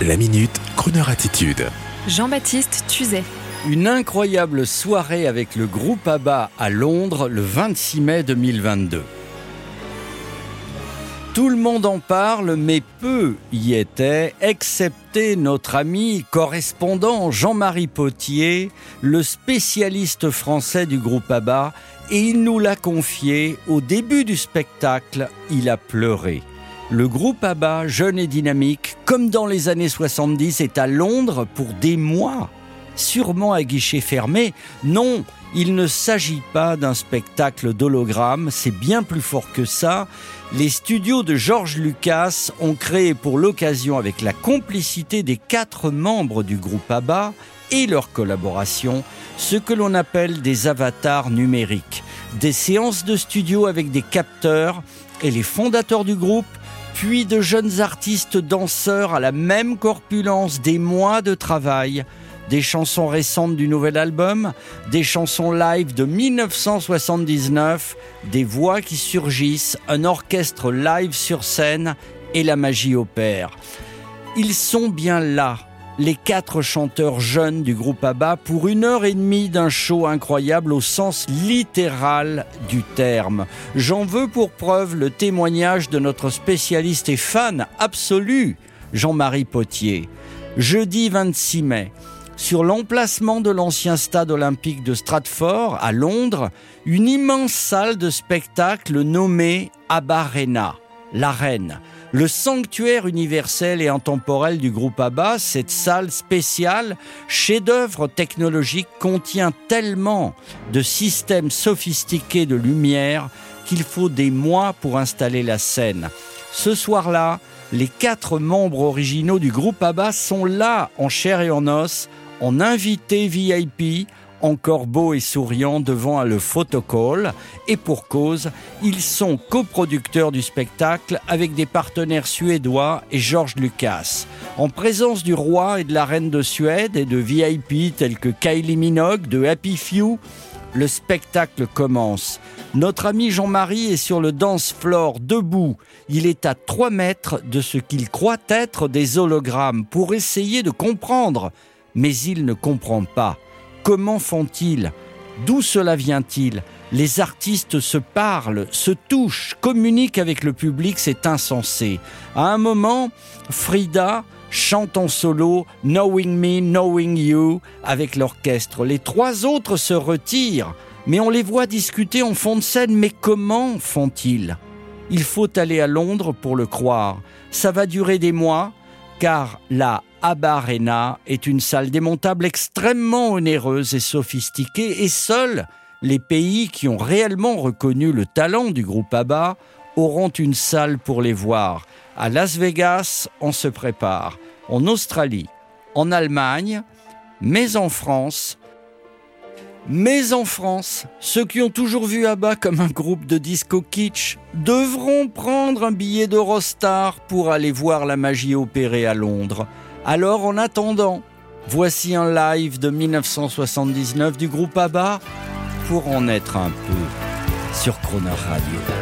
La minute, Kroneur attitude. Jean-Baptiste Tuzet. Une incroyable soirée avec le groupe ABBA à Londres le 26 mai 2022. Tout le monde en parle, mais peu y étaient, excepté notre ami correspondant Jean-Marie Potier, le spécialiste français du groupe ABBA, et il nous l'a confié, au début du spectacle, il a pleuré. Le groupe ABBA, jeune et dynamique, comme dans les années 70, est à Londres pour des mois. Sûrement à guichet fermé. Non, il ne s'agit pas d'un spectacle d'hologramme, c'est bien plus fort que ça. Les studios de George Lucas ont créé pour l'occasion, avec la complicité des quatre membres du groupe ABBA et leur collaboration, ce que l'on appelle des avatars numériques. Des séances de studio avec des capteurs et les fondateurs du groupe puis de jeunes artistes danseurs à la même corpulence, des mois de travail, des chansons récentes du nouvel album, des chansons live de 1979, des voix qui surgissent, un orchestre live sur scène et la magie opère. Ils sont bien là, les quatre chanteurs jeunes du groupe ABBA pour une heure et demie d'un show incroyable au sens littéral du terme. J'en veux pour preuve le témoignage de notre spécialiste et fan absolu, Jean-Marie Potier. Jeudi 26 mai, sur l'emplacement de l'ancien stade olympique de Stratford, à Londres, une immense salle de spectacle nommée ABBA Arena, l'arène le sanctuaire universel et intemporel du groupe ABBA, cette salle spéciale, chef-d'œuvre technologique, contient tellement de systèmes sophistiqués de lumière qu'il faut des mois pour installer la scène. Ce soir-là, les quatre membres originaux du groupe ABBA sont là en chair et en os, en invités VIP, encore beau et souriant devant le photocall. Et pour cause, ils sont coproducteurs du spectacle avec des partenaires suédois et George Lucas. En présence du roi et de la reine de Suède et de VIP tels que Kylie Minogue de Happy Few, le spectacle commence. Notre ami Jean-Marie est sur le dance floor, debout. Il est à 3 mètres de ce qu'il croit être des hologrammes pour essayer de comprendre. Mais il ne comprend pas. Comment font-ils? D'où cela vient-il? Les artistes se parlent, se touchent, communiquent avec le public, c'est insensé. À un moment, Frida chante en solo Knowing Me, Knowing You avec l'orchestre. Les trois autres se retirent, mais on les voit discuter en fond de scène. Mais comment font-ils? Il faut aller à Londres pour le croire. Ça va durer des mois, car la ABBA Arena est une salle démontable extrêmement onéreuse et sophistiquée et seuls les pays qui ont réellement reconnu le talent du groupe ABBA auront une salle pour les voir. À Las Vegas, on se prépare. En Australie, en Allemagne, mais en France, mais en France, ceux qui ont toujours vu ABBA comme un groupe de disco kitsch devront prendre un billet d'Eurostar pour aller voir la magie opérée à Londres. Alors en attendant, voici un live de 1979 du groupe ABBA pour en être un peu sur Croner Radio.